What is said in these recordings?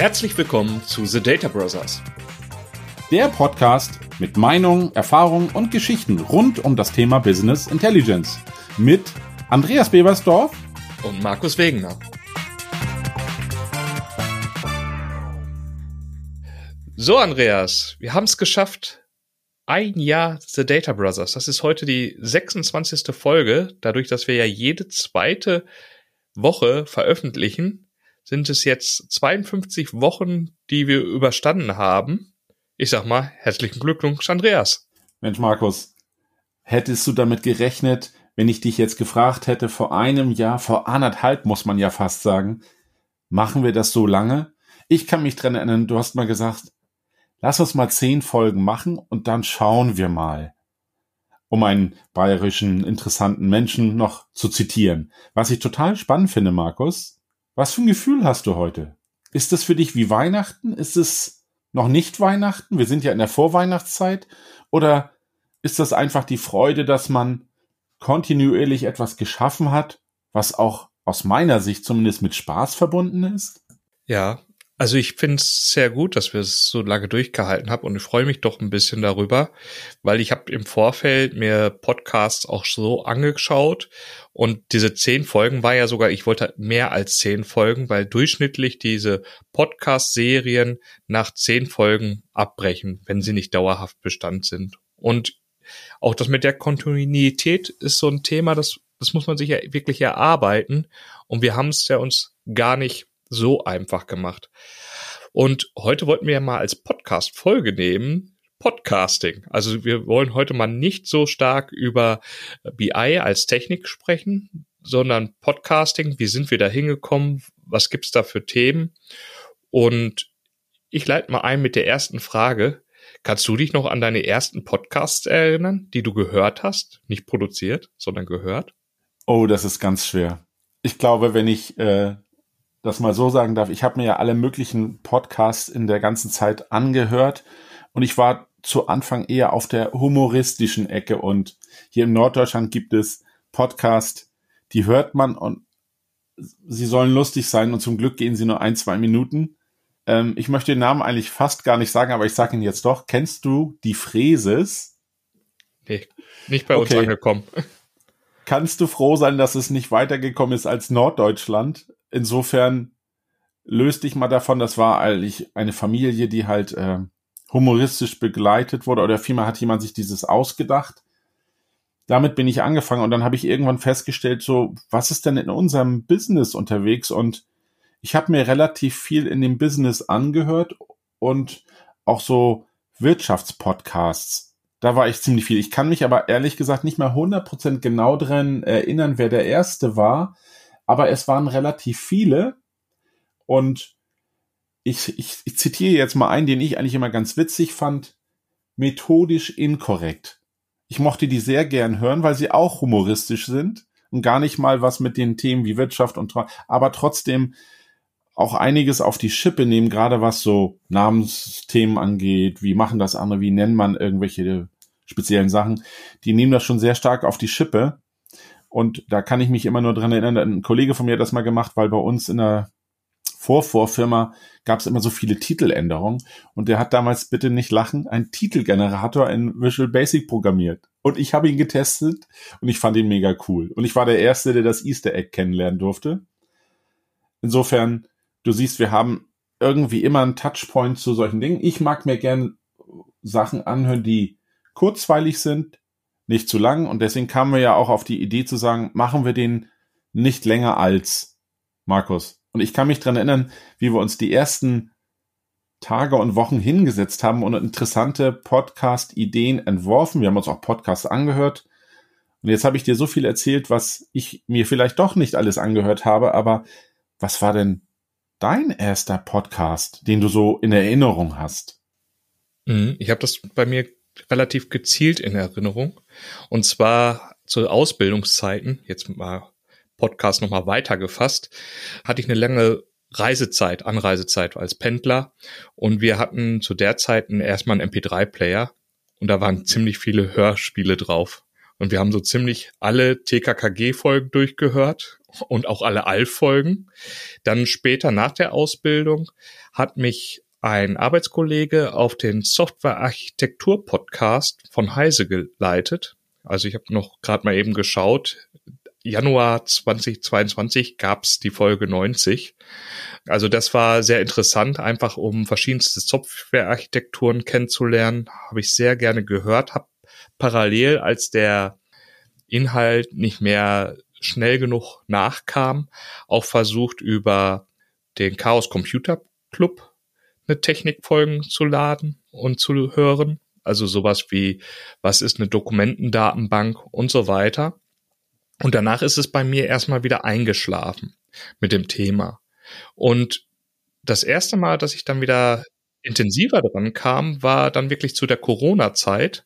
Herzlich willkommen zu The Data Brothers. Der Podcast mit Meinungen, Erfahrungen und Geschichten rund um das Thema Business Intelligence. Mit Andreas Bebersdorf und Markus Wegener. So, Andreas, wir haben es geschafft. Ein Jahr The Data Brothers. Das ist heute die 26. Folge. Dadurch, dass wir ja jede zweite Woche veröffentlichen, sind es jetzt 52 Wochen, die wir überstanden haben. Ich sag mal, herzlichen Glückwunsch, Andreas. Mensch, Markus, hättest du damit gerechnet, wenn ich dich jetzt gefragt hätte, vor einem Jahr, vor anderthalb muss man ja fast sagen, machen wir das so lange? Ich kann mich dran erinnern, du hast mal gesagt, lass uns mal zehn Folgen machen und dann schauen wir mal. Um einen bayerischen, interessanten Menschen noch zu zitieren. Was ich total spannend finde, Markus, was für ein Gefühl hast du heute? Ist es für dich wie Weihnachten? Ist es noch nicht Weihnachten? Wir sind ja in der Vorweihnachtszeit. Oder ist das einfach die Freude, dass man kontinuierlich etwas geschaffen hat, was auch aus meiner Sicht zumindest mit Spaß verbunden ist? Ja, also ich finde es sehr gut, dass wir es so lange durchgehalten haben und ich freue mich doch ein bisschen darüber, weil ich habe im Vorfeld mir Podcasts auch so angeschaut und diese zehn Folgen war ja sogar, ich wollte mehr als zehn Folgen, weil durchschnittlich diese Podcast-Serien nach zehn Folgen abbrechen, wenn sie nicht dauerhaft Bestand sind. Und auch das mit der Kontinuität ist so ein Thema, das, das muss man sich ja wirklich erarbeiten und wir haben es ja uns gar nicht so einfach gemacht. Und heute wollten wir ja mal als Podcast Folge nehmen, Podcasting. Also wir wollen heute mal nicht so stark über BI als Technik sprechen, sondern Podcasting. Wie sind wir da hingekommen? Was gibt's da für Themen? Und ich leite mal ein mit der ersten Frage. Kannst du dich noch an deine ersten Podcasts erinnern, die du gehört hast? Nicht produziert, sondern gehört? Oh, das ist ganz schwer. Ich glaube, wenn ich äh, das mal so sagen darf, ich habe mir ja alle möglichen Podcasts in der ganzen Zeit angehört und ich war zu Anfang eher auf der humoristischen Ecke und hier in Norddeutschland gibt es Podcasts, die hört man und sie sollen lustig sein und zum Glück gehen sie nur ein, zwei Minuten. Ähm, ich möchte den Namen eigentlich fast gar nicht sagen, aber ich sage ihn jetzt doch. Kennst du die Fräses? Nee, nicht bei uns okay. angekommen. Kannst du froh sein, dass es nicht weitergekommen ist als Norddeutschland? Insofern löst dich mal davon, das war eigentlich eine Familie, die halt äh, humoristisch begleitet wurde oder vielmehr hat jemand sich dieses ausgedacht. Damit bin ich angefangen und dann habe ich irgendwann festgestellt, so, was ist denn in unserem Business unterwegs? Und ich habe mir relativ viel in dem Business angehört und auch so Wirtschaftspodcasts. Da war ich ziemlich viel. Ich kann mich aber ehrlich gesagt nicht mehr 100% genau dran erinnern, wer der erste war aber es waren relativ viele. Und ich, ich, ich zitiere jetzt mal einen, den ich eigentlich immer ganz witzig fand, methodisch inkorrekt. Ich mochte die sehr gern hören, weil sie auch humoristisch sind und gar nicht mal was mit den Themen wie Wirtschaft und aber trotzdem auch einiges auf die Schippe nehmen, gerade was so Namensthemen angeht, wie machen das andere, wie nennt man irgendwelche speziellen Sachen. Die nehmen das schon sehr stark auf die Schippe und da kann ich mich immer nur dran erinnern, ein Kollege von mir hat das mal gemacht, weil bei uns in der Vorvorfirma gab es immer so viele Titeländerungen und der hat damals bitte nicht lachen, einen Titelgenerator in Visual Basic programmiert. Und ich habe ihn getestet und ich fand ihn mega cool. Und ich war der Erste, der das Easter Egg kennenlernen durfte. Insofern, du siehst, wir haben irgendwie immer einen Touchpoint zu solchen Dingen. Ich mag mir gern Sachen anhören, die kurzweilig sind, nicht zu lang. Und deswegen kamen wir ja auch auf die Idee zu sagen, machen wir den nicht länger als Markus. Und ich kann mich dran erinnern, wie wir uns die ersten Tage und Wochen hingesetzt haben und interessante Podcast-Ideen entworfen. Wir haben uns auch Podcasts angehört. Und jetzt habe ich dir so viel erzählt, was ich mir vielleicht doch nicht alles angehört habe. Aber was war denn dein erster Podcast, den du so in Erinnerung hast? Mhm, ich habe das bei mir relativ gezielt in Erinnerung. Und zwar zu Ausbildungszeiten, jetzt mal Podcast nochmal weitergefasst, hatte ich eine lange Reisezeit, Anreisezeit als Pendler und wir hatten zu der Zeit erstmal einen MP3-Player und da waren ziemlich viele Hörspiele drauf. Und wir haben so ziemlich alle TKKG-Folgen durchgehört und auch alle Alf-Folgen. Dann später nach der Ausbildung hat mich ein Arbeitskollege auf den Software-Architektur-Podcast von Heise geleitet. Also ich habe noch gerade mal eben geschaut. Januar 2022 gab's die Folge 90. Also das war sehr interessant, einfach um verschiedenste Softwarearchitekturen kennenzulernen. Habe ich sehr gerne gehört, habe parallel, als der Inhalt nicht mehr schnell genug nachkam, auch versucht über den Chaos Computer Club eine Technikfolgen zu laden und zu hören. Also sowas wie, was ist eine Dokumentendatenbank und so weiter. Und danach ist es bei mir erstmal wieder eingeschlafen mit dem Thema. Und das erste Mal, dass ich dann wieder intensiver dran kam, war dann wirklich zu der Corona-Zeit.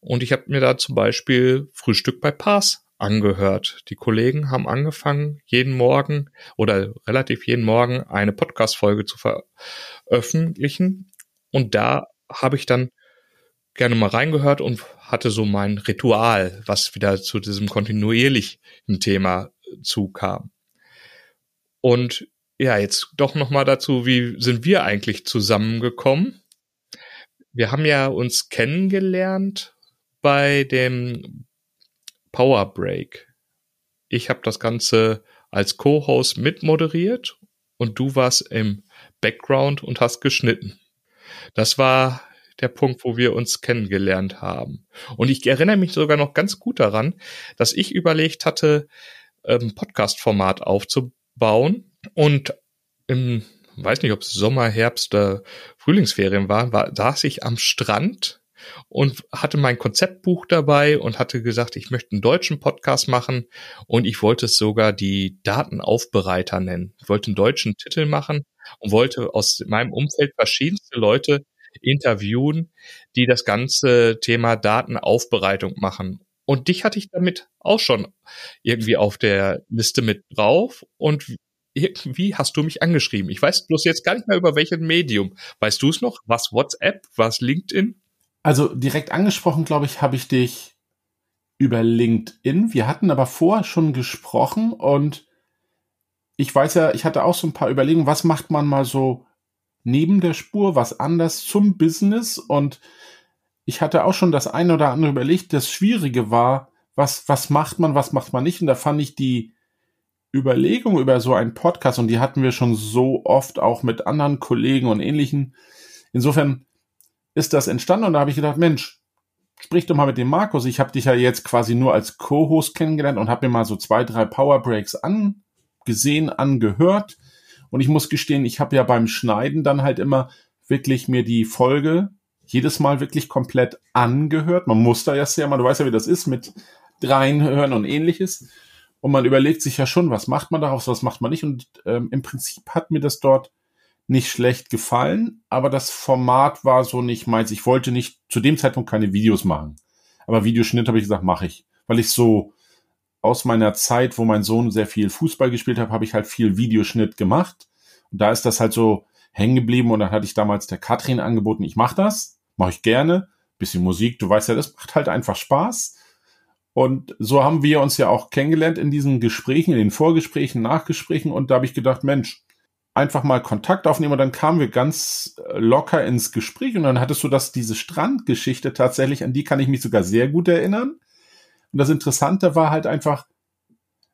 Und ich habe mir da zum Beispiel Frühstück bei Pass angehört. Die Kollegen haben angefangen, jeden Morgen oder relativ jeden Morgen eine Podcast-Folge zu veröffentlichen. Und da habe ich dann gerne mal reingehört und hatte so mein Ritual, was wieder zu diesem kontinuierlichen Thema zukam. Und ja, jetzt doch noch mal dazu, wie sind wir eigentlich zusammengekommen? Wir haben ja uns kennengelernt bei dem Power Break. Ich habe das Ganze als Co-Host mitmoderiert und du warst im Background und hast geschnitten. Das war der Punkt, wo wir uns kennengelernt haben. Und ich erinnere mich sogar noch ganz gut daran, dass ich überlegt hatte, ähm, Podcast-Format aufzubauen und im, weiß nicht, ob es Sommer, Herbst Frühlingsferien war, war, saß ich am Strand und hatte mein Konzeptbuch dabei und hatte gesagt, ich möchte einen deutschen Podcast machen und ich wollte es sogar die Datenaufbereiter nennen. Ich wollte einen deutschen Titel machen und wollte aus meinem Umfeld verschiedenste Leute interviewen, die das ganze Thema Datenaufbereitung machen. Und dich hatte ich damit auch schon irgendwie auf der Liste mit drauf und irgendwie hast du mich angeschrieben. Ich weiß bloß jetzt gar nicht mehr über welches Medium. Weißt du es noch? Was WhatsApp? Was LinkedIn? Also direkt angesprochen, glaube ich, habe ich dich über LinkedIn. Wir hatten aber vorher schon gesprochen und ich weiß ja, ich hatte auch so ein paar Überlegungen, was macht man mal so neben der Spur, was anders zum Business und ich hatte auch schon das eine oder andere überlegt. Das Schwierige war, was, was macht man, was macht man nicht und da fand ich die Überlegung über so einen Podcast und die hatten wir schon so oft auch mit anderen Kollegen und ähnlichen. Insofern ist das entstanden und da habe ich gedacht, Mensch, sprich doch mal mit dem Markus. Ich habe dich ja jetzt quasi nur als Co-Host kennengelernt und habe mir mal so zwei, drei Power Breaks angesehen, angehört. Und ich muss gestehen, ich habe ja beim Schneiden dann halt immer wirklich mir die Folge jedes Mal wirklich komplett angehört. Man muss da ja sehr mal, du weißt ja, wie das ist mit reinhören und ähnliches. Und man überlegt sich ja schon, was macht man daraus, was macht man nicht. Und ähm, im Prinzip hat mir das dort nicht schlecht gefallen, aber das Format war so nicht meins. Ich wollte nicht zu dem Zeitpunkt keine Videos machen. Aber Videoschnitt habe ich gesagt, mache ich. Weil ich so aus meiner Zeit, wo mein Sohn sehr viel Fußball gespielt hat, habe ich halt viel Videoschnitt gemacht. Und da ist das halt so hängen geblieben und dann hatte ich damals der Katrin angeboten, ich mache das, mache ich gerne. Bisschen Musik, du weißt ja, das macht halt einfach Spaß. Und so haben wir uns ja auch kennengelernt in diesen Gesprächen, in den Vorgesprächen, Nachgesprächen. Und da habe ich gedacht, Mensch, einfach mal Kontakt aufnehmen und dann kamen wir ganz locker ins Gespräch und dann hattest du das, diese Strandgeschichte tatsächlich, an die kann ich mich sogar sehr gut erinnern. Und das Interessante war halt einfach,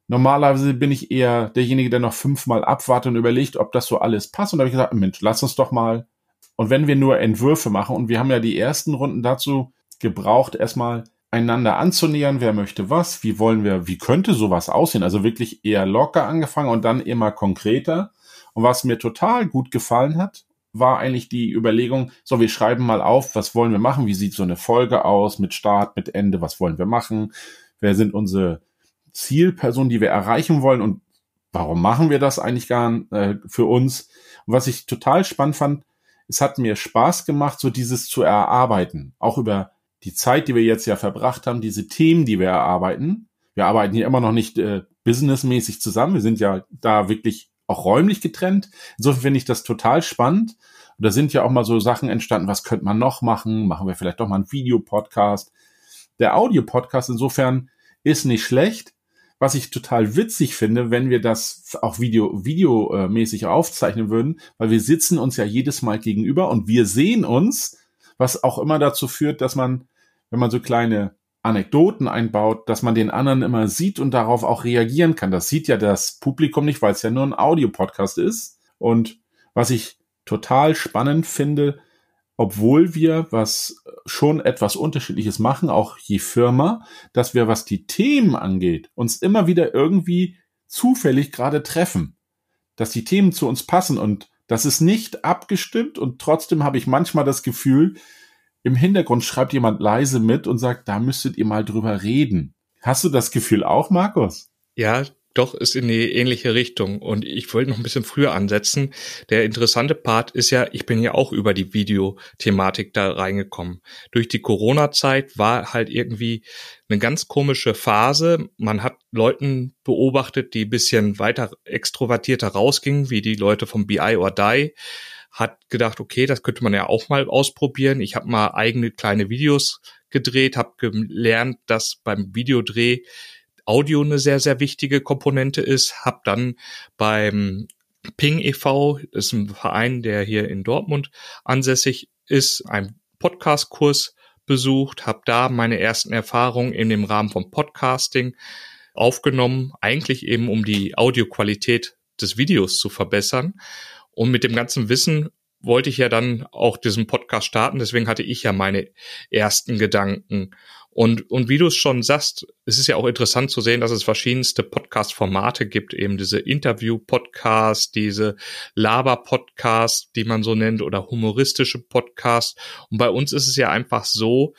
normalerweise bin ich eher derjenige, der noch fünfmal abwartet und überlegt, ob das so alles passt. Und da habe ich gesagt, Mensch, lass uns doch mal. Und wenn wir nur Entwürfe machen, und wir haben ja die ersten Runden dazu gebraucht, erstmal einander anzunähern, wer möchte was, wie wollen wir, wie könnte sowas aussehen? Also wirklich eher locker angefangen und dann immer konkreter. Und was mir total gut gefallen hat, war eigentlich die Überlegung, so, wir schreiben mal auf, was wollen wir machen, wie sieht so eine Folge aus, mit Start, mit Ende, was wollen wir machen, wer sind unsere Zielpersonen, die wir erreichen wollen? Und warum machen wir das eigentlich gar äh, für uns? Und was ich total spannend fand, es hat mir Spaß gemacht, so dieses zu erarbeiten, auch über die Zeit, die wir jetzt ja verbracht haben, diese Themen, die wir erarbeiten. Wir arbeiten hier immer noch nicht äh, businessmäßig zusammen, wir sind ja da wirklich auch räumlich getrennt. Insofern finde ich das total spannend. Und da sind ja auch mal so Sachen entstanden, was könnte man noch machen? Machen wir vielleicht doch mal einen Videopodcast. Der Audiopodcast insofern ist nicht schlecht, was ich total witzig finde, wenn wir das auch video, videomäßig aufzeichnen würden, weil wir sitzen uns ja jedes Mal gegenüber und wir sehen uns, was auch immer dazu führt, dass man, wenn man so kleine Anekdoten einbaut, dass man den anderen immer sieht und darauf auch reagieren kann. Das sieht ja das Publikum nicht, weil es ja nur ein Audiopodcast ist. Und was ich total spannend finde, obwohl wir was schon etwas unterschiedliches machen, auch je Firma, dass wir, was die Themen angeht, uns immer wieder irgendwie zufällig gerade treffen. Dass die Themen zu uns passen und das ist nicht abgestimmt und trotzdem habe ich manchmal das Gefühl, im Hintergrund schreibt jemand leise mit und sagt, da müsstet ihr mal drüber reden. Hast du das Gefühl auch, Markus? Ja, doch ist in die ähnliche Richtung. Und ich wollte noch ein bisschen früher ansetzen. Der interessante Part ist ja, ich bin ja auch über die Videothematik da reingekommen. Durch die Corona-Zeit war halt irgendwie eine ganz komische Phase. Man hat Leuten beobachtet, die bisschen weiter extrovertierter rausgingen, wie die Leute vom BI or Die hat gedacht, okay, das könnte man ja auch mal ausprobieren. Ich habe mal eigene kleine Videos gedreht, habe gelernt, dass beim Videodreh Audio eine sehr, sehr wichtige Komponente ist, habe dann beim Ping e.V., das ist ein Verein, der hier in Dortmund ansässig ist, einen Podcast-Kurs besucht, habe da meine ersten Erfahrungen in dem Rahmen von Podcasting aufgenommen, eigentlich eben um die Audioqualität des Videos zu verbessern. Und mit dem ganzen Wissen wollte ich ja dann auch diesen Podcast starten, deswegen hatte ich ja meine ersten Gedanken. Und, und wie du es schon sagst, es ist ja auch interessant zu sehen, dass es verschiedenste Podcast-Formate gibt, eben diese Interview-Podcast, diese Laber-Podcast, die man so nennt, oder humoristische Podcast. Und bei uns ist es ja einfach so,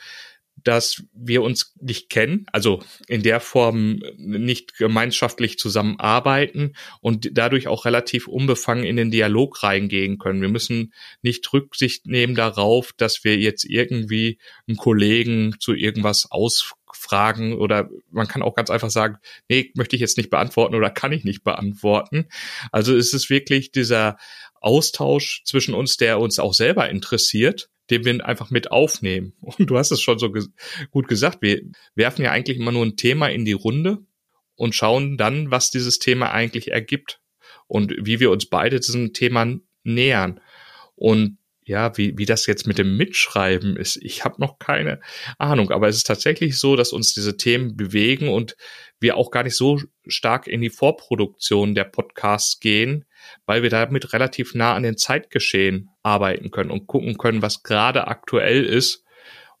dass wir uns nicht kennen, also in der Form nicht gemeinschaftlich zusammenarbeiten und dadurch auch relativ unbefangen in den Dialog reingehen können. Wir müssen nicht Rücksicht nehmen darauf, dass wir jetzt irgendwie einen Kollegen zu irgendwas ausfragen oder man kann auch ganz einfach sagen, nee, möchte ich jetzt nicht beantworten oder kann ich nicht beantworten. Also es ist wirklich dieser Austausch zwischen uns, der uns auch selber interessiert den wir einfach mit aufnehmen. Und du hast es schon so ges gut gesagt, wir werfen ja eigentlich immer nur ein Thema in die Runde und schauen dann, was dieses Thema eigentlich ergibt und wie wir uns beide diesem Thema nähern. Und ja, wie, wie das jetzt mit dem Mitschreiben ist, ich habe noch keine Ahnung, aber es ist tatsächlich so, dass uns diese Themen bewegen und wir auch gar nicht so stark in die Vorproduktion der Podcasts gehen, weil wir damit relativ nah an den Zeitgeschehen arbeiten können und gucken können, was gerade aktuell ist.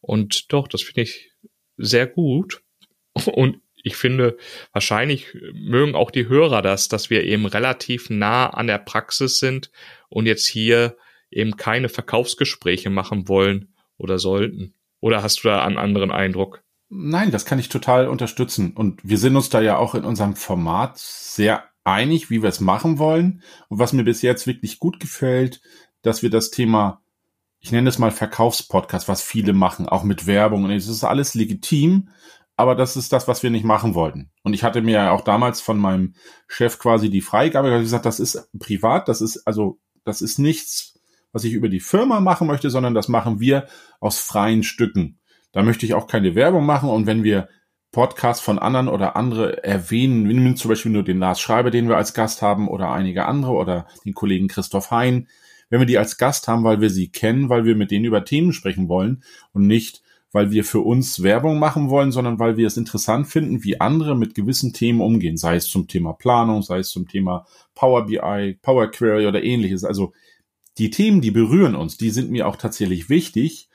Und doch, das finde ich sehr gut. Und ich finde, wahrscheinlich mögen auch die Hörer das, dass wir eben relativ nah an der Praxis sind und jetzt hier eben keine Verkaufsgespräche machen wollen oder sollten. Oder hast du da einen anderen Eindruck? Nein, das kann ich total unterstützen. Und wir sind uns da ja auch in unserem Format sehr einig, wie wir es machen wollen. Und was mir bis jetzt wirklich gut gefällt, dass wir das Thema, ich nenne es mal Verkaufspodcast, was viele machen, auch mit Werbung. Und es ist alles legitim, aber das ist das, was wir nicht machen wollten. Und ich hatte mir ja auch damals von meinem Chef quasi die Freigabe gesagt, das ist privat, das ist also, das ist nichts, was ich über die Firma machen möchte, sondern das machen wir aus freien Stücken. Da möchte ich auch keine Werbung machen. Und wenn wir Podcasts von anderen oder andere erwähnen, nehmen zum Beispiel nur den Lars Schreiber, den wir als Gast haben, oder einige andere oder den Kollegen Christoph Hein. Wenn wir die als Gast haben, weil wir sie kennen, weil wir mit denen über Themen sprechen wollen und nicht, weil wir für uns Werbung machen wollen, sondern weil wir es interessant finden, wie andere mit gewissen Themen umgehen, sei es zum Thema Planung, sei es zum Thema Power BI, Power Query oder ähnliches. Also die Themen, die berühren uns, die sind mir auch tatsächlich wichtig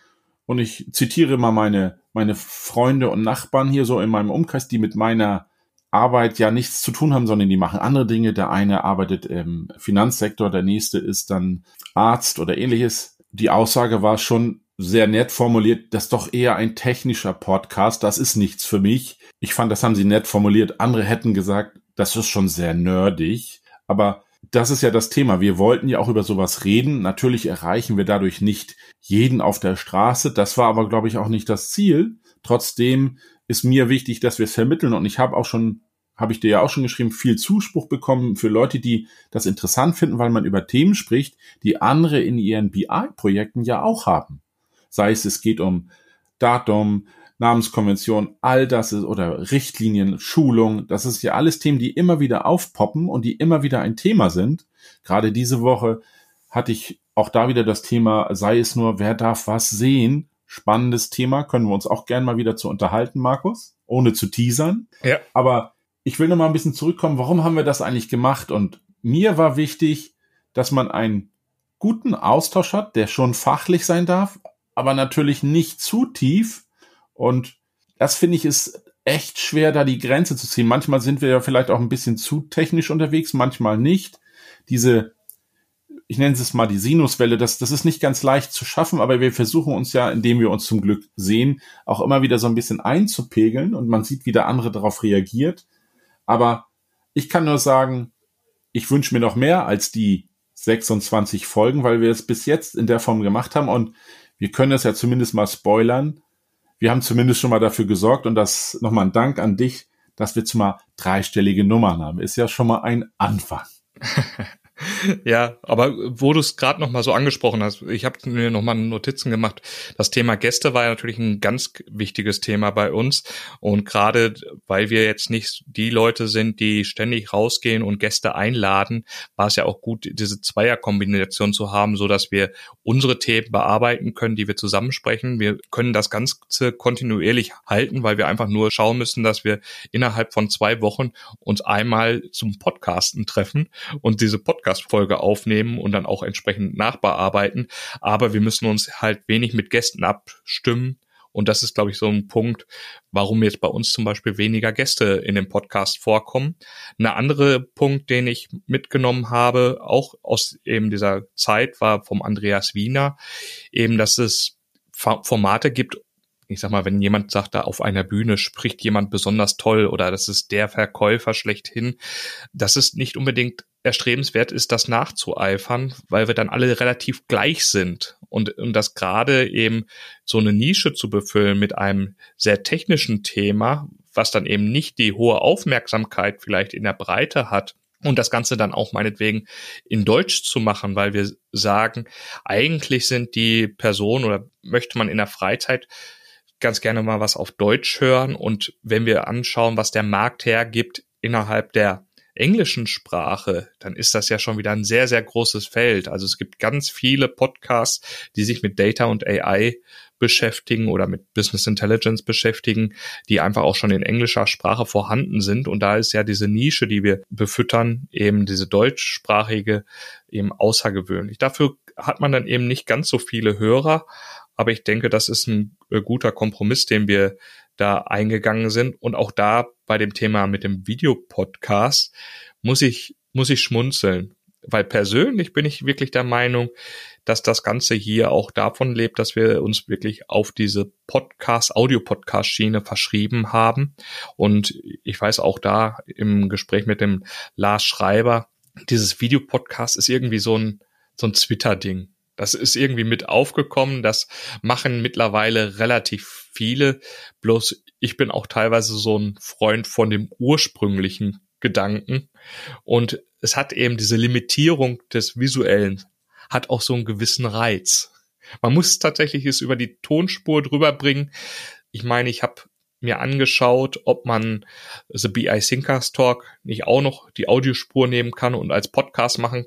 und ich zitiere mal meine, meine Freunde und Nachbarn hier so in meinem Umkreis, die mit meiner Arbeit ja nichts zu tun haben, sondern die machen andere Dinge. Der eine arbeitet im Finanzsektor, der nächste ist dann Arzt oder ähnliches. Die Aussage war schon sehr nett formuliert, das ist doch eher ein technischer Podcast, das ist nichts für mich. Ich fand, das haben sie nett formuliert. Andere hätten gesagt, das ist schon sehr nerdig. Aber das ist ja das Thema. Wir wollten ja auch über sowas reden. Natürlich erreichen wir dadurch nicht jeden auf der Straße. Das war aber, glaube ich, auch nicht das Ziel. Trotzdem ist mir wichtig, dass wir es vermitteln. Und ich habe auch schon, habe ich dir ja auch schon geschrieben, viel Zuspruch bekommen für Leute, die das interessant finden, weil man über Themen spricht, die andere in ihren BI-Projekten ja auch haben. Sei es, es geht um Datum, Namenskonvention, all das ist, oder Richtlinien, Schulung, das ist ja alles Themen, die immer wieder aufpoppen und die immer wieder ein Thema sind. Gerade diese Woche hatte ich auch da wieder das Thema, sei es nur, wer darf was sehen. Spannendes Thema, können wir uns auch gern mal wieder zu unterhalten, Markus, ohne zu teasern. Ja. Aber ich will noch mal ein bisschen zurückkommen, warum haben wir das eigentlich gemacht? Und mir war wichtig, dass man einen guten Austausch hat, der schon fachlich sein darf, aber natürlich nicht zu tief. Und das finde ich ist echt schwer, da die Grenze zu ziehen. Manchmal sind wir ja vielleicht auch ein bisschen zu technisch unterwegs, manchmal nicht. Diese, ich nenne es mal die Sinuswelle, das, das ist nicht ganz leicht zu schaffen, aber wir versuchen uns ja, indem wir uns zum Glück sehen, auch immer wieder so ein bisschen einzupegeln und man sieht, wie der andere darauf reagiert. Aber ich kann nur sagen, ich wünsche mir noch mehr als die 26 Folgen, weil wir es bis jetzt in der Form gemacht haben und wir können es ja zumindest mal spoilern. Wir haben zumindest schon mal dafür gesorgt und das nochmal ein Dank an dich, dass wir jetzt mal dreistellige Nummern haben. Ist ja schon mal ein Anfang. Ja, aber wo du es gerade noch mal so angesprochen hast, ich habe mir noch mal Notizen gemacht. Das Thema Gäste war ja natürlich ein ganz wichtiges Thema bei uns und gerade weil wir jetzt nicht die Leute sind, die ständig rausgehen und Gäste einladen, war es ja auch gut, diese Zweierkombination zu haben, so dass wir unsere Themen bearbeiten können, die wir zusammensprechen. Wir können das Ganze kontinuierlich halten, weil wir einfach nur schauen müssen, dass wir innerhalb von zwei Wochen uns einmal zum Podcasten treffen und diese Podcast Podcast-Folge aufnehmen und dann auch entsprechend nachbearbeiten. Aber wir müssen uns halt wenig mit Gästen abstimmen. Und das ist, glaube ich, so ein Punkt, warum jetzt bei uns zum Beispiel weniger Gäste in dem Podcast vorkommen. Ein anderer Punkt, den ich mitgenommen habe, auch aus eben dieser Zeit, war vom Andreas Wiener, eben, dass es Formate gibt, ich sag mal, wenn jemand sagt, da auf einer Bühne spricht jemand besonders toll oder das ist der Verkäufer schlechthin, das ist nicht unbedingt erstrebenswert ist, das nachzueifern, weil wir dann alle relativ gleich sind. Und, und das gerade eben so eine Nische zu befüllen mit einem sehr technischen Thema, was dann eben nicht die hohe Aufmerksamkeit vielleicht in der Breite hat, und das Ganze dann auch meinetwegen in Deutsch zu machen, weil wir sagen, eigentlich sind die Personen oder möchte man in der Freizeit ganz gerne mal was auf Deutsch hören. Und wenn wir anschauen, was der Markt hergibt innerhalb der englischen Sprache, dann ist das ja schon wieder ein sehr, sehr großes Feld. Also es gibt ganz viele Podcasts, die sich mit Data und AI beschäftigen oder mit Business Intelligence beschäftigen, die einfach auch schon in englischer Sprache vorhanden sind. Und da ist ja diese Nische, die wir befüttern, eben diese deutschsprachige, eben außergewöhnlich. Dafür hat man dann eben nicht ganz so viele Hörer, aber ich denke, das ist ein äh, guter Kompromiss, den wir da eingegangen sind. Und auch da bei dem Thema mit dem Videopodcast muss ich, muss ich schmunzeln. Weil persönlich bin ich wirklich der Meinung, dass das Ganze hier auch davon lebt, dass wir uns wirklich auf diese Podcast, Audio-Podcast-Schiene verschrieben haben. Und ich weiß auch da im Gespräch mit dem Lars Schreiber, dieses Videopodcast ist irgendwie so ein, so ein Twitter-Ding. Das ist irgendwie mit aufgekommen. Das machen mittlerweile relativ viele. Bloß ich bin auch teilweise so ein Freund von dem ursprünglichen Gedanken. Und es hat eben diese Limitierung des Visuellen, hat auch so einen gewissen Reiz. Man muss tatsächlich es über die Tonspur drüber bringen. Ich meine, ich habe mir angeschaut, ob man The BI Thinkers Talk nicht auch noch die Audiospur nehmen kann und als Podcast machen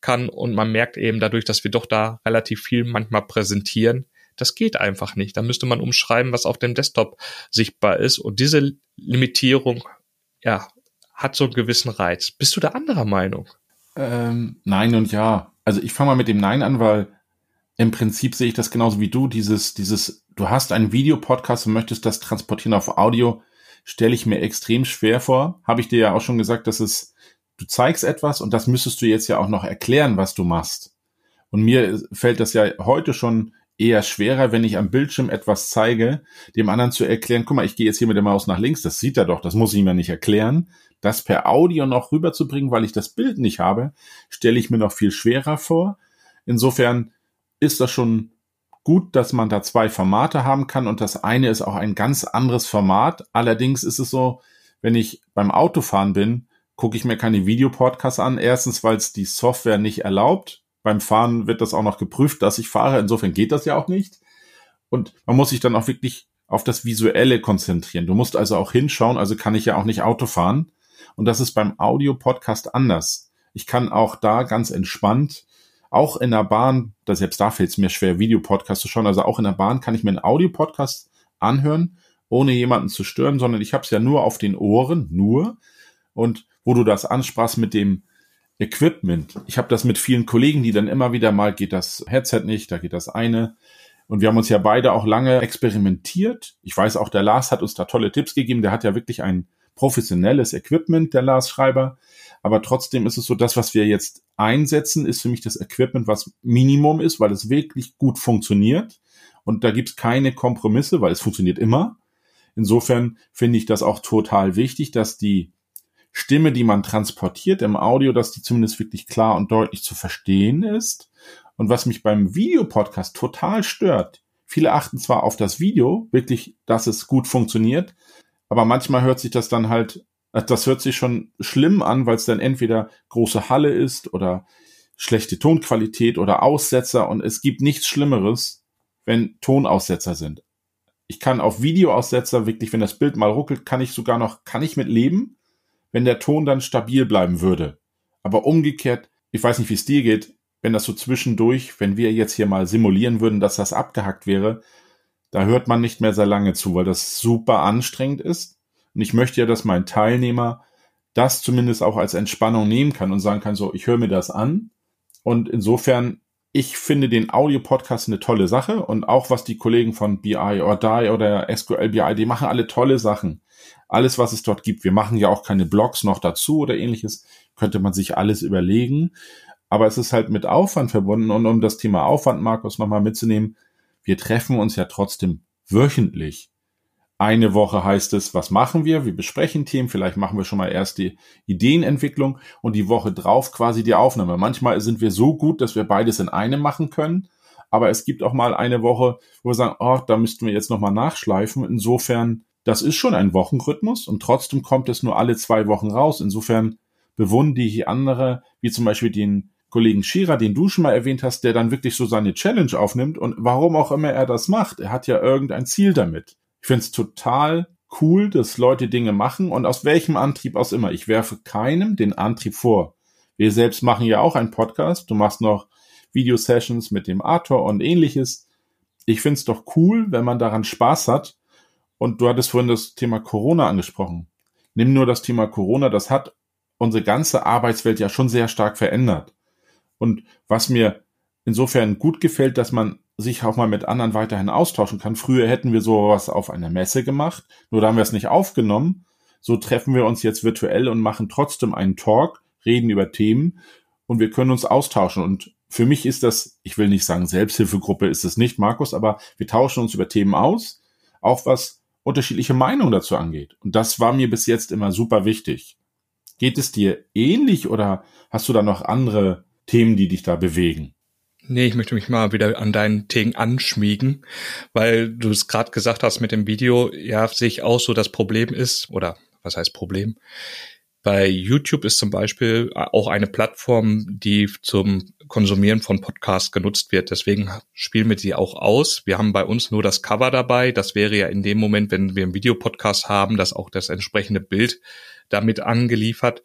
kann. Und man merkt eben dadurch, dass wir doch da relativ viel manchmal präsentieren, das geht einfach nicht. Da müsste man umschreiben, was auf dem Desktop sichtbar ist. Und diese Limitierung, ja, hat so einen gewissen Reiz. Bist du da anderer Meinung? Ähm, nein und ja. Also ich fange mal mit dem Nein an, weil im Prinzip sehe ich das genauso wie du. Dieses, dieses, du hast einen Videopodcast und möchtest das transportieren auf Audio, stelle ich mir extrem schwer vor. Habe ich dir ja auch schon gesagt, dass es, du zeigst etwas und das müsstest du jetzt ja auch noch erklären, was du machst. Und mir fällt das ja heute schon eher schwerer, wenn ich am Bildschirm etwas zeige, dem anderen zu erklären, guck mal, ich gehe jetzt hier mit der Maus nach links, das sieht er doch, das muss ich ja nicht erklären. Das per Audio noch rüberzubringen, weil ich das Bild nicht habe, stelle ich mir noch viel schwerer vor. Insofern ist das schon gut, dass man da zwei Formate haben kann und das eine ist auch ein ganz anderes Format. Allerdings ist es so, wenn ich beim Autofahren bin, gucke ich mir keine Videopodcasts an. Erstens, weil es die Software nicht erlaubt beim Fahren wird das auch noch geprüft, dass ich fahre. Insofern geht das ja auch nicht. Und man muss sich dann auch wirklich auf das Visuelle konzentrieren. Du musst also auch hinschauen, also kann ich ja auch nicht Auto fahren. Und das ist beim Audio-Podcast anders. Ich kann auch da ganz entspannt, auch in der Bahn, da selbst da fällt es mir schwer, Videopodcast zu schauen, also auch in der Bahn kann ich mir einen Audio-Podcast anhören, ohne jemanden zu stören, sondern ich habe es ja nur auf den Ohren, nur. Und wo du das ansprachst mit dem Equipment. Ich habe das mit vielen Kollegen, die dann immer wieder mal geht das Headset nicht, da geht das eine. Und wir haben uns ja beide auch lange experimentiert. Ich weiß auch, der Lars hat uns da tolle Tipps gegeben. Der hat ja wirklich ein professionelles Equipment, der Lars Schreiber. Aber trotzdem ist es so, das, was wir jetzt einsetzen, ist für mich das Equipment, was Minimum ist, weil es wirklich gut funktioniert. Und da gibt es keine Kompromisse, weil es funktioniert immer. Insofern finde ich das auch total wichtig, dass die Stimme, die man transportiert im Audio, dass die zumindest wirklich klar und deutlich zu verstehen ist. Und was mich beim Videopodcast total stört, viele achten zwar auf das Video, wirklich, dass es gut funktioniert, aber manchmal hört sich das dann halt, das hört sich schon schlimm an, weil es dann entweder große Halle ist oder schlechte Tonqualität oder Aussetzer und es gibt nichts Schlimmeres, wenn Tonaussetzer sind. Ich kann auf Videoaussetzer wirklich, wenn das Bild mal ruckelt, kann ich sogar noch, kann ich mit leben, wenn der Ton dann stabil bleiben würde. Aber umgekehrt, ich weiß nicht, wie es dir geht, wenn das so zwischendurch, wenn wir jetzt hier mal simulieren würden, dass das abgehackt wäre, da hört man nicht mehr sehr lange zu, weil das super anstrengend ist. Und ich möchte ja, dass mein Teilnehmer das zumindest auch als Entspannung nehmen kann und sagen kann, so, ich höre mir das an. Und insofern, ich finde den Audio-Podcast eine tolle Sache und auch was die Kollegen von BI or Die oder SQL BI, die machen alle tolle Sachen. Alles, was es dort gibt. Wir machen ja auch keine Blogs noch dazu oder ähnliches. Könnte man sich alles überlegen. Aber es ist halt mit Aufwand verbunden. Und um das Thema Aufwand, Markus, nochmal mitzunehmen, wir treffen uns ja trotzdem wöchentlich. Eine Woche heißt es, was machen wir? Wir besprechen Themen, vielleicht machen wir schon mal erst die Ideenentwicklung und die Woche drauf quasi die Aufnahme. Manchmal sind wir so gut, dass wir beides in einem machen können, aber es gibt auch mal eine Woche, wo wir sagen, oh, da müssten wir jetzt nochmal nachschleifen. Insofern, das ist schon ein Wochenrhythmus und trotzdem kommt es nur alle zwei Wochen raus. Insofern bewundere ich andere, wie zum Beispiel den Kollegen Scherer, den du schon mal erwähnt hast, der dann wirklich so seine Challenge aufnimmt und warum auch immer er das macht, er hat ja irgendein Ziel damit. Ich finde es total cool, dass Leute Dinge machen und aus welchem Antrieb aus immer. Ich werfe keinem den Antrieb vor. Wir selbst machen ja auch einen Podcast. Du machst noch Video-Sessions mit dem Arthur und ähnliches. Ich finde es doch cool, wenn man daran Spaß hat. Und du hattest vorhin das Thema Corona angesprochen. Nimm nur das Thema Corona, das hat unsere ganze Arbeitswelt ja schon sehr stark verändert. Und was mir insofern gut gefällt, dass man sich auch mal mit anderen weiterhin austauschen kann. Früher hätten wir sowas auf einer Messe gemacht, nur da haben wir es nicht aufgenommen. So treffen wir uns jetzt virtuell und machen trotzdem einen Talk, reden über Themen und wir können uns austauschen. Und für mich ist das, ich will nicht sagen Selbsthilfegruppe ist es nicht, Markus, aber wir tauschen uns über Themen aus, auch was unterschiedliche Meinungen dazu angeht. Und das war mir bis jetzt immer super wichtig. Geht es dir ähnlich oder hast du da noch andere Themen, die dich da bewegen? Nee, ich möchte mich mal wieder an deinen Themen anschmiegen, weil du es gerade gesagt hast mit dem Video, ja, sehe ich auch so, das Problem ist, oder was heißt Problem? Bei YouTube ist zum Beispiel auch eine Plattform, die zum Konsumieren von Podcasts genutzt wird. Deswegen spielen wir die auch aus. Wir haben bei uns nur das Cover dabei. Das wäre ja in dem Moment, wenn wir einen Videopodcast haben, dass auch das entsprechende Bild damit angeliefert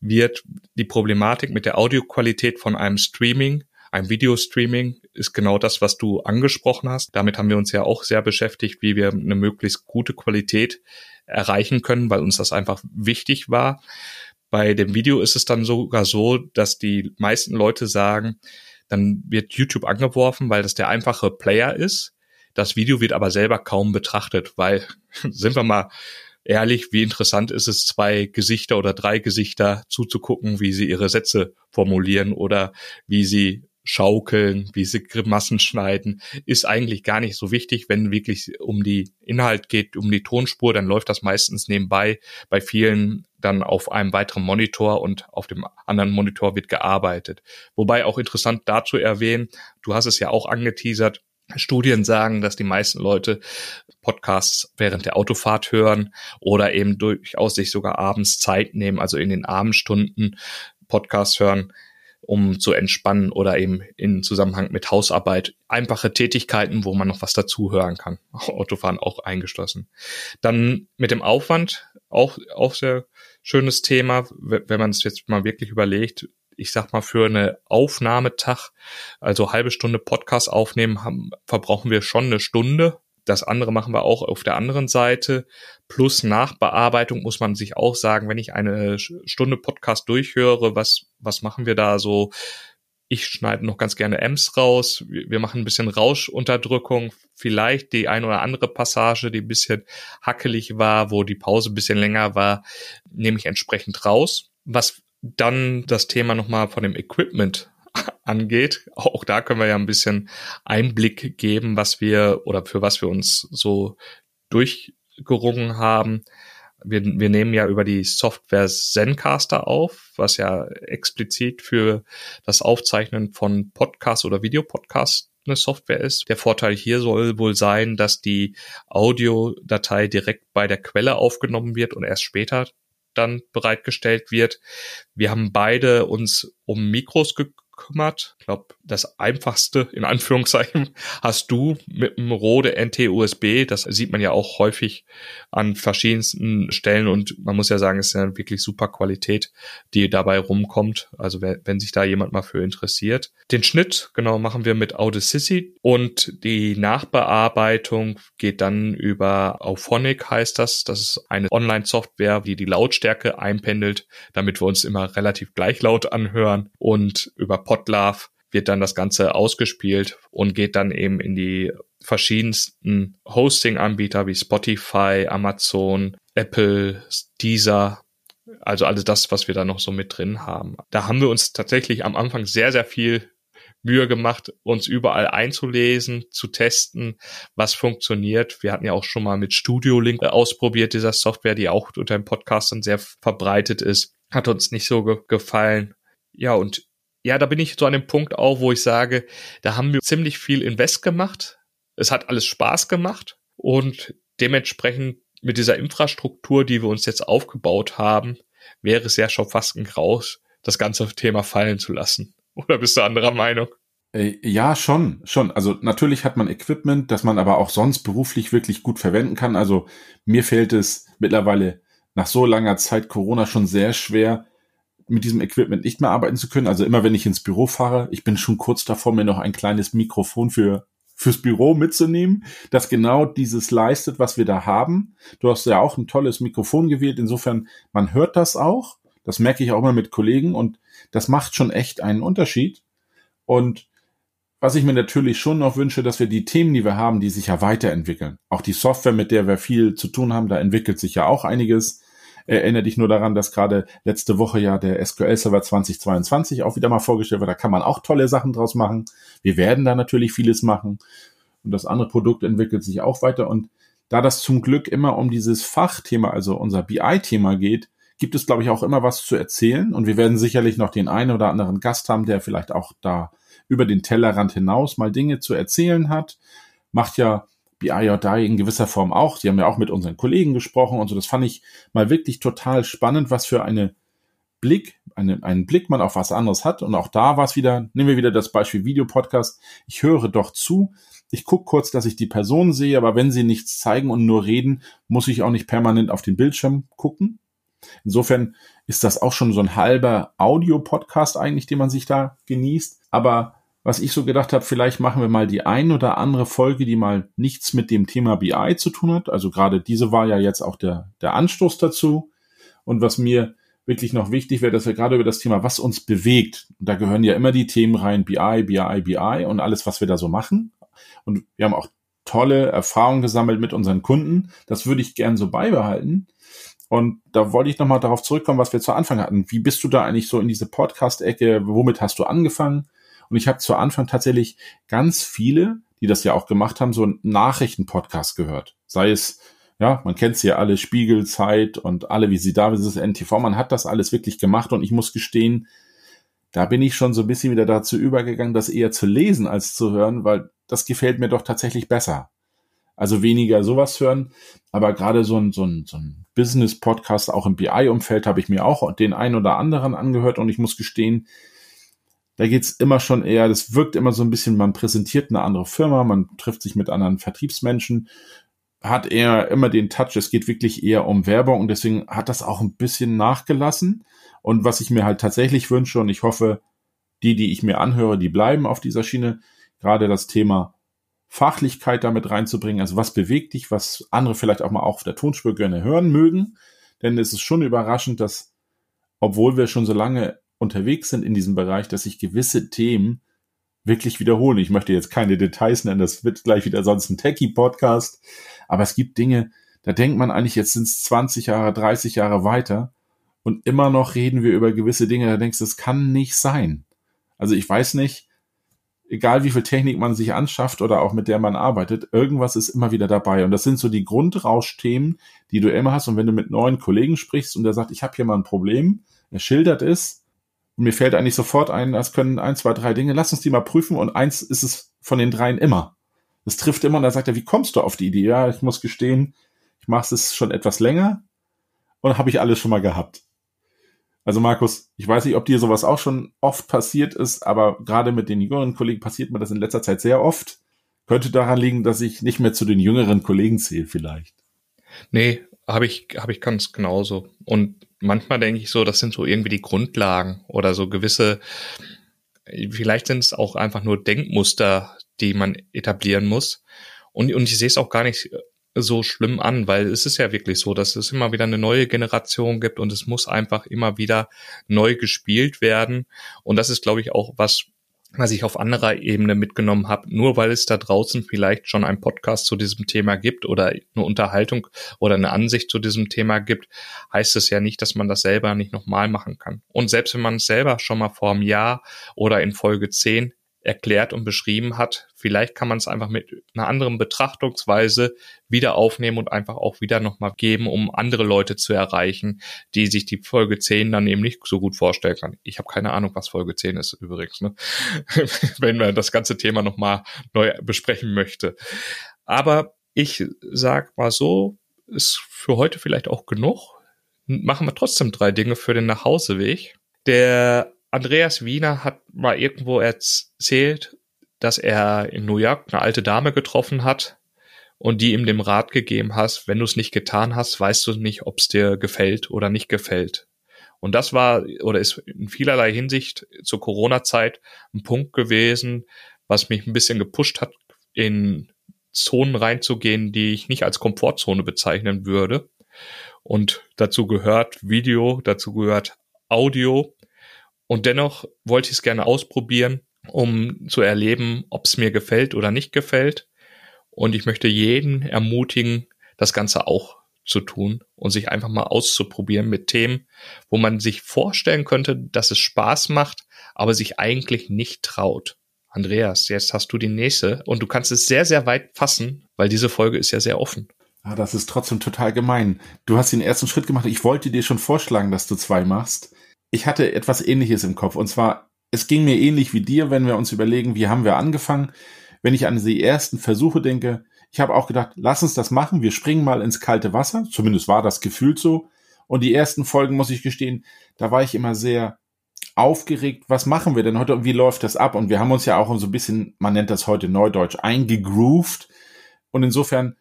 wird. Die Problematik mit der Audioqualität von einem Streaming, einem Videostreaming ist genau das, was du angesprochen hast. Damit haben wir uns ja auch sehr beschäftigt, wie wir eine möglichst gute Qualität erreichen können, weil uns das einfach wichtig war. Bei dem Video ist es dann sogar so, dass die meisten Leute sagen, dann wird YouTube angeworfen, weil das der einfache Player ist. Das Video wird aber selber kaum betrachtet, weil, sind wir mal ehrlich, wie interessant ist es, zwei Gesichter oder drei Gesichter zuzugucken, wie sie ihre Sätze formulieren oder wie sie schaukeln, wie sie Grimassen schneiden, ist eigentlich gar nicht so wichtig. Wenn wirklich um die Inhalt geht, um die Tonspur, dann läuft das meistens nebenbei. Bei vielen dann auf einem weiteren Monitor und auf dem anderen Monitor wird gearbeitet. Wobei auch interessant dazu erwähnen, du hast es ja auch angeteasert, Studien sagen, dass die meisten Leute Podcasts während der Autofahrt hören oder eben durchaus sich sogar abends Zeit nehmen, also in den Abendstunden Podcasts hören. Um zu entspannen oder eben in Zusammenhang mit Hausarbeit. Einfache Tätigkeiten, wo man noch was dazu hören kann. Autofahren auch eingeschlossen. Dann mit dem Aufwand, auch, auch sehr schönes Thema, wenn man es jetzt mal wirklich überlegt. Ich sag mal, für eine Aufnahmetag, also halbe Stunde Podcast aufnehmen, haben, verbrauchen wir schon eine Stunde das andere machen wir auch auf der anderen Seite. Plus Nachbearbeitung muss man sich auch sagen, wenn ich eine Stunde Podcast durchhöre, was, was machen wir da so? Ich schneide noch ganz gerne Ems raus. Wir machen ein bisschen Rauschunterdrückung. Vielleicht die ein oder andere Passage, die ein bisschen hackelig war, wo die Pause ein bisschen länger war, nehme ich entsprechend raus. Was dann das Thema nochmal von dem Equipment angeht. Auch da können wir ja ein bisschen Einblick geben, was wir oder für was wir uns so durchgerungen haben. Wir, wir nehmen ja über die Software Zencaster auf, was ja explizit für das Aufzeichnen von Podcasts oder Videopodcasts eine Software ist. Der Vorteil hier soll wohl sein, dass die Audiodatei direkt bei der Quelle aufgenommen wird und erst später dann bereitgestellt wird. Wir haben beide uns um Mikros gekümmert. Ich glaube, das einfachste, in Anführungszeichen, hast du mit dem Rode NT-USB. Das sieht man ja auch häufig an verschiedensten Stellen und man muss ja sagen, es ist ja wirklich super Qualität, die dabei rumkommt. Also wenn sich da jemand mal für interessiert. Den Schnitt, genau, machen wir mit Audacity und die Nachbearbeitung geht dann über Auphonic heißt das. Das ist eine Online-Software, die die Lautstärke einpendelt, damit wir uns immer relativ gleich laut anhören und über Podlove wird dann das Ganze ausgespielt und geht dann eben in die verschiedensten Hosting-Anbieter wie Spotify, Amazon, Apple, Deezer, also alles das, was wir da noch so mit drin haben. Da haben wir uns tatsächlich am Anfang sehr, sehr viel Mühe gemacht, uns überall einzulesen, zu testen, was funktioniert. Wir hatten ja auch schon mal mit Studio Link ausprobiert, dieser Software, die auch unter den Podcastern sehr verbreitet ist. Hat uns nicht so ge gefallen. Ja, und ja, da bin ich so an dem Punkt auch, wo ich sage, da haben wir ziemlich viel Invest gemacht. Es hat alles Spaß gemacht und dementsprechend mit dieser Infrastruktur, die wir uns jetzt aufgebaut haben, wäre es ja schon fast ein Graus, das ganze Thema fallen zu lassen. Oder bist du anderer Meinung? Äh, ja, schon, schon. Also natürlich hat man Equipment, das man aber auch sonst beruflich wirklich gut verwenden kann. Also mir fällt es mittlerweile nach so langer Zeit Corona schon sehr schwer, mit diesem Equipment nicht mehr arbeiten zu können. Also immer wenn ich ins Büro fahre, ich bin schon kurz davor, mir noch ein kleines Mikrofon für fürs Büro mitzunehmen, das genau dieses leistet, was wir da haben. Du hast ja auch ein tolles Mikrofon gewählt. Insofern, man hört das auch. Das merke ich auch mal mit Kollegen und das macht schon echt einen Unterschied. Und was ich mir natürlich schon noch wünsche, dass wir die Themen, die wir haben, die sich ja weiterentwickeln. Auch die Software, mit der wir viel zu tun haben, da entwickelt sich ja auch einiges. Erinnere dich nur daran, dass gerade letzte Woche ja der SQL Server 2022 auch wieder mal vorgestellt wird. Da kann man auch tolle Sachen draus machen. Wir werden da natürlich vieles machen. Und das andere Produkt entwickelt sich auch weiter. Und da das zum Glück immer um dieses Fachthema, also unser BI-Thema geht, gibt es, glaube ich, auch immer was zu erzählen. Und wir werden sicherlich noch den einen oder anderen Gast haben, der vielleicht auch da über den Tellerrand hinaus mal Dinge zu erzählen hat. Macht ja BI in gewisser Form auch. Sie haben ja auch mit unseren Kollegen gesprochen und so. Das fand ich mal wirklich total spannend, was für eine Blick, eine, einen Blick man auf was anderes hat. Und auch da war es wieder, nehmen wir wieder das Beispiel Videopodcast. Ich höre doch zu. Ich gucke kurz, dass ich die Person sehe, aber wenn sie nichts zeigen und nur reden, muss ich auch nicht permanent auf den Bildschirm gucken. Insofern ist das auch schon so ein halber Audio-Podcast eigentlich, den man sich da genießt. Aber was ich so gedacht habe, vielleicht machen wir mal die ein oder andere Folge, die mal nichts mit dem Thema BI zu tun hat. Also gerade diese war ja jetzt auch der, der Anstoß dazu. Und was mir wirklich noch wichtig wäre, dass wir gerade über das Thema, was uns bewegt, und da gehören ja immer die Themen rein, BI, BI, BI und alles, was wir da so machen. Und wir haben auch tolle Erfahrungen gesammelt mit unseren Kunden. Das würde ich gern so beibehalten. Und da wollte ich nochmal darauf zurückkommen, was wir zu Anfang hatten. Wie bist du da eigentlich so in diese Podcast-Ecke? Womit hast du angefangen? Und ich habe zu Anfang tatsächlich ganz viele, die das ja auch gemacht haben, so einen Nachrichtenpodcast gehört. Sei es, ja, man kennt sie ja alle, Spiegel, Zeit und alle, wie sie da, wie es NTV, man hat das alles wirklich gemacht und ich muss gestehen, da bin ich schon so ein bisschen wieder dazu übergegangen, das eher zu lesen als zu hören, weil das gefällt mir doch tatsächlich besser. Also weniger sowas hören, aber gerade so ein, so ein, so ein Business-Podcast, auch im BI-Umfeld, habe ich mir auch den einen oder anderen angehört und ich muss gestehen, Da geht's immer schon eher, das wirkt immer so ein bisschen, man präsentiert eine andere Firma, man trifft sich mit anderen Vertriebsmenschen, hat eher immer den Touch, es geht wirklich eher um Werbung und deswegen hat das auch ein bisschen nachgelassen. Und was ich mir halt tatsächlich wünsche und ich hoffe, die, die ich mir anhöre, die bleiben auf dieser Schiene, gerade das Thema Fachlichkeit damit reinzubringen. Also was bewegt dich, was andere vielleicht auch mal auf der Tonspur gerne hören mögen. Denn es ist schon überraschend, dass, obwohl wir schon so lange unterwegs sind in diesem Bereich, dass sich gewisse Themen wirklich wiederholen. Ich möchte jetzt keine Details nennen, das wird gleich wieder sonst ein Techie-Podcast. Aber es gibt Dinge, da denkt man eigentlich, jetzt sind es 20 Jahre, 30 Jahre weiter und immer noch reden wir über gewisse Dinge, da denkst du, das kann nicht sein. Also ich weiß nicht, egal wie viel Technik man sich anschafft oder auch mit der man arbeitet, irgendwas ist immer wieder dabei. Und das sind so die Grundrauschthemen, die du immer hast. Und wenn du mit neuen Kollegen sprichst und der sagt, ich habe hier mal ein Problem, er schildert es, und mir fällt eigentlich sofort ein, das können ein, zwei, drei Dinge, lass uns die mal prüfen und eins ist es von den dreien immer. Das trifft immer und da sagt er, wie kommst du auf die Idee? Ja, ich muss gestehen, ich mache es schon etwas länger und habe ich alles schon mal gehabt. Also Markus, ich weiß nicht, ob dir sowas auch schon oft passiert ist, aber gerade mit den jüngeren Kollegen passiert mir das in letzter Zeit sehr oft. Könnte daran liegen, dass ich nicht mehr zu den jüngeren Kollegen zähle vielleicht. Nee, habe ich, habe ich ganz genauso. Und manchmal denke ich so, das sind so irgendwie die Grundlagen oder so gewisse, vielleicht sind es auch einfach nur Denkmuster, die man etablieren muss. Und, und ich sehe es auch gar nicht so schlimm an, weil es ist ja wirklich so, dass es immer wieder eine neue Generation gibt und es muss einfach immer wieder neu gespielt werden. Und das ist, glaube ich, auch was, was ich auf anderer Ebene mitgenommen habe. Nur weil es da draußen vielleicht schon ein Podcast zu diesem Thema gibt oder eine Unterhaltung oder eine Ansicht zu diesem Thema gibt, heißt es ja nicht, dass man das selber nicht nochmal machen kann. Und selbst wenn man es selber schon mal vor einem Jahr oder in Folge 10 erklärt und beschrieben hat. Vielleicht kann man es einfach mit einer anderen Betrachtungsweise wieder aufnehmen und einfach auch wieder nochmal geben, um andere Leute zu erreichen, die sich die Folge 10 dann eben nicht so gut vorstellen kann. Ich habe keine Ahnung, was Folge 10 ist übrigens, ne? wenn man das ganze Thema nochmal neu besprechen möchte. Aber ich sag mal so, ist für heute vielleicht auch genug. Machen wir trotzdem drei Dinge für den Nachhauseweg. Der Andreas Wiener hat mal irgendwo erzählt, dass er in New York eine alte Dame getroffen hat und die ihm dem Rat gegeben hast, wenn du es nicht getan hast, weißt du nicht, ob es dir gefällt oder nicht gefällt. Und das war oder ist in vielerlei Hinsicht zur Corona-Zeit ein Punkt gewesen, was mich ein bisschen gepusht hat, in Zonen reinzugehen, die ich nicht als Komfortzone bezeichnen würde. Und dazu gehört Video, dazu gehört Audio und dennoch wollte ich es gerne ausprobieren, um zu erleben, ob es mir gefällt oder nicht gefällt. Und ich möchte jeden ermutigen, das Ganze auch zu tun und sich einfach mal auszuprobieren mit Themen, wo man sich vorstellen könnte, dass es Spaß macht, aber sich eigentlich nicht traut. Andreas, jetzt hast du die nächste und du kannst es sehr, sehr weit fassen, weil diese Folge ist ja sehr offen. Ah, das ist trotzdem total gemein. Du hast den ersten Schritt gemacht. Ich wollte dir schon vorschlagen, dass du zwei machst ich hatte etwas ähnliches im Kopf. Und zwar, es ging mir ähnlich wie dir, wenn wir uns überlegen, wie haben wir angefangen. Wenn ich an die ersten Versuche denke, ich habe auch gedacht, lass uns das machen, wir springen mal ins kalte Wasser. Zumindest war das gefühlt so. Und die ersten Folgen, muss ich gestehen, da war ich immer sehr aufgeregt, was machen wir denn heute und wie läuft das ab? Und wir haben uns ja auch so ein bisschen, man nennt das heute Neudeutsch, eingegroovt. Und insofern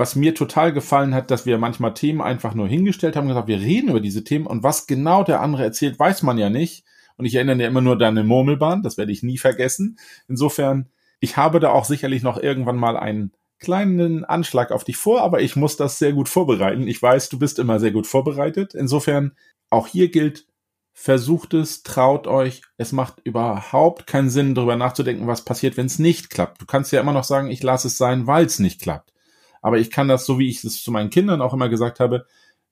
was mir total gefallen hat, dass wir manchmal Themen einfach nur hingestellt haben und gesagt, wir reden über diese Themen und was genau der andere erzählt, weiß man ja nicht. Und ich erinnere ja immer nur deine Murmelbahn, das werde ich nie vergessen. Insofern, ich habe da auch sicherlich noch irgendwann mal einen kleinen Anschlag auf dich vor, aber ich muss das sehr gut vorbereiten. Ich weiß, du bist immer sehr gut vorbereitet. Insofern, auch hier gilt, versucht es, traut euch. Es macht überhaupt keinen Sinn, darüber nachzudenken, was passiert, wenn es nicht klappt. Du kannst ja immer noch sagen, ich lasse es sein, weil es nicht klappt. Aber ich kann das, so wie ich es zu meinen Kindern auch immer gesagt habe,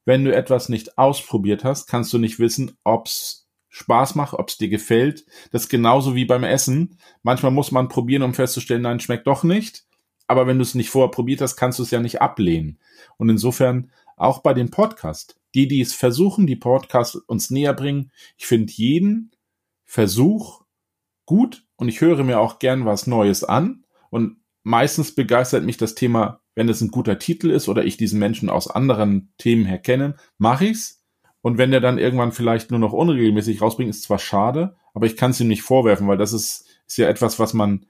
wenn du etwas nicht ausprobiert hast, kannst du nicht wissen, ob's Spaß macht, ob's dir gefällt. Das ist genauso wie beim Essen. Manchmal muss man probieren, um festzustellen, nein, schmeckt doch nicht. Aber wenn du es nicht vorher probiert hast, kannst du es ja nicht ablehnen. Und insofern auch bei dem Podcast. Die, die es versuchen, die Podcasts uns näher bringen. Ich finde jeden Versuch gut und ich höre mir auch gern was Neues an. Und meistens begeistert mich das Thema wenn es ein guter Titel ist oder ich diesen Menschen aus anderen Themen her kenne, mache ich's. Und wenn der dann irgendwann vielleicht nur noch unregelmäßig rausbringt, ist zwar schade, aber ich kann es ihm nicht vorwerfen, weil das ist, ist ja etwas, was man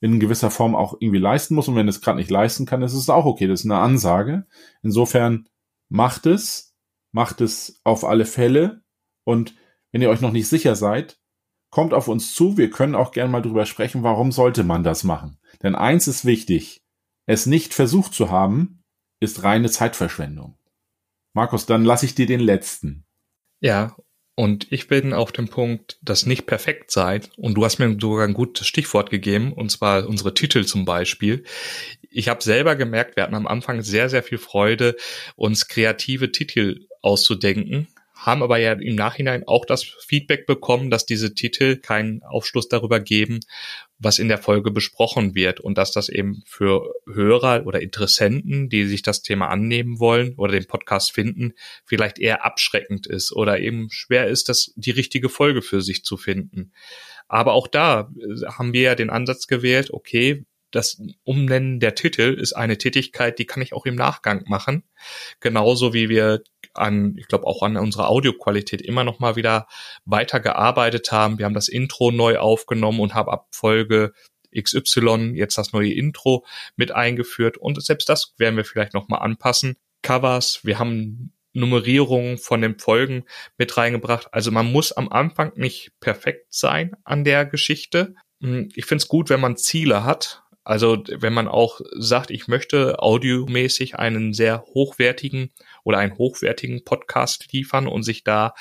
in gewisser Form auch irgendwie leisten muss. Und wenn es gerade nicht leisten kann, ist es auch okay. Das ist eine Ansage. Insofern macht es, macht es auf alle Fälle. Und wenn ihr euch noch nicht sicher seid, kommt auf uns zu. Wir können auch gerne mal drüber sprechen, warum sollte man das machen. Denn eins ist wichtig. Es nicht versucht zu haben, ist reine Zeitverschwendung. Markus, dann lasse ich dir den letzten. Ja, und ich bin auf dem Punkt, dass nicht perfekt seid. Und du hast mir sogar ein gutes Stichwort gegeben, und zwar unsere Titel zum Beispiel. Ich habe selber gemerkt, wir hatten am Anfang sehr, sehr viel Freude, uns kreative Titel auszudenken haben aber ja im Nachhinein auch das Feedback bekommen, dass diese Titel keinen Aufschluss darüber geben, was in der Folge besprochen wird und dass das eben für Hörer oder Interessenten, die sich das Thema annehmen wollen oder den Podcast finden, vielleicht eher abschreckend ist oder eben schwer ist, das die richtige Folge für sich zu finden. Aber auch da äh, haben wir ja den Ansatz gewählt, okay, das Umnennen der Titel ist eine Tätigkeit, die kann ich auch im Nachgang machen. Genauso wie wir an, ich glaube auch an unserer Audioqualität immer noch mal wieder weiter gearbeitet haben. Wir haben das Intro neu aufgenommen und haben ab Folge XY jetzt das neue Intro mit eingeführt und selbst das werden wir vielleicht noch mal anpassen. Covers, wir haben Nummerierungen von den Folgen mit reingebracht. Also man muss am Anfang nicht perfekt sein an der Geschichte. Hm, ich finde es gut, wenn man Ziele hat also wenn man auch sagt, ich möchte audiomäßig einen sehr hochwertigen oder einen hochwertigen Podcast liefern und sich da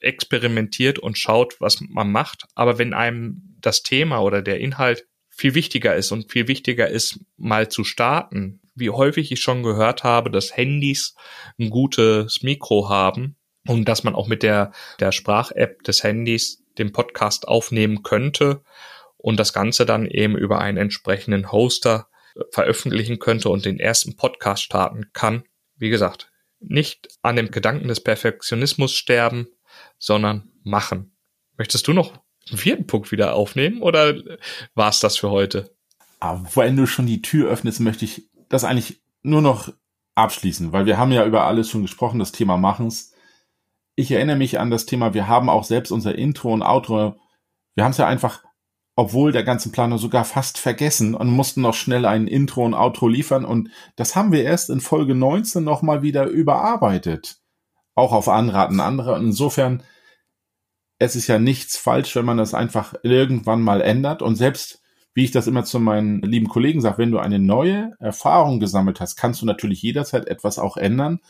experimentiert und schaut, was man macht. Aber wenn einem das Thema oder der Inhalt viel wichtiger ist und viel wichtiger ist, mal zu starten, wie häufig ich schon gehört habe, dass Handys ein gutes Mikro haben und dass man auch mit der, der Sprach-App des Handys den Podcast aufnehmen könnte und das Ganze dann eben über einen entsprechenden Hoster äh, veröffentlichen könnte und den ersten Podcast starten kann. Wie gesagt, nicht an dem Gedanken des Perfektionismus sterben, sondern machen. Möchtest du noch einen vierten Punkt wieder aufnehmen oder war es das für heute? Aber wenn du schon die Tür öffnest, möchte ich das eigentlich nur noch abschließen, weil wir haben ja über alles schon gesprochen, das Thema Machens. Ich erinnere mich an das Thema, wir haben auch selbst unser Intro und Outro, wir haben es ja einfach obwohl der ganze Planer sogar fast vergessen und mussten noch schnell ein Intro und Outro liefern und das haben wir erst in Folge 19 nochmal wieder überarbeitet. Auch auf Anraten anderer. Insofern, es ist ja nichts falsch, wenn man das einfach irgendwann mal ändert und selbst wie ich das immer zu meinen lieben Kollegen sage, wenn du eine neue Erfahrung gesammelt hast, kannst du natürlich jederzeit etwas auch ändern.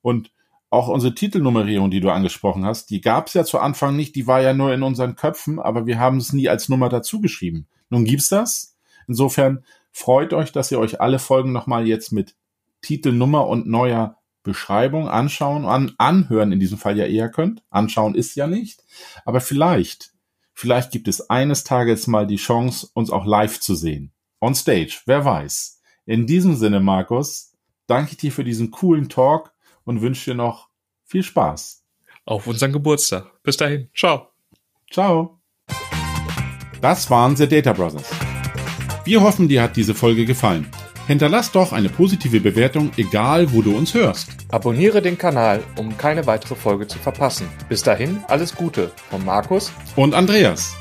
Und auch unsere Titelnummerierung, die du angesprochen hast, die gab es ja zu Anfang nicht, die war ja nur in unseren Köpfen, aber wir haben es nie als Nummer dazu geschrieben. Nun gibt's das. Insofern freut euch, dass ihr euch alle Folgen nochmal jetzt mit Titelnummer und neuer Beschreibung anschauen, an, anhören in diesem Fall ja eher könnt. Anschauen ist ja nicht. Aber vielleicht, vielleicht gibt es eines Tages mal die Chance, uns auch live zu sehen. On stage, wer weiß. In diesem Sinne, Markus, danke ich dir für diesen coolen Talk und wünsche dir noch viel Spaß. Auf unseren Geburtstag. Bis dahin. Ciao. Ciao. Das waren The Data Brothers. Wir hoffen, dir hat diese Folge gefallen. Hinterlass doch eine positive Bewertung, egal wo du uns hörst. Abonniere den Kanal, um keine weitere Folge zu verpassen. Bis dahin, alles Gute von Markus und Andreas.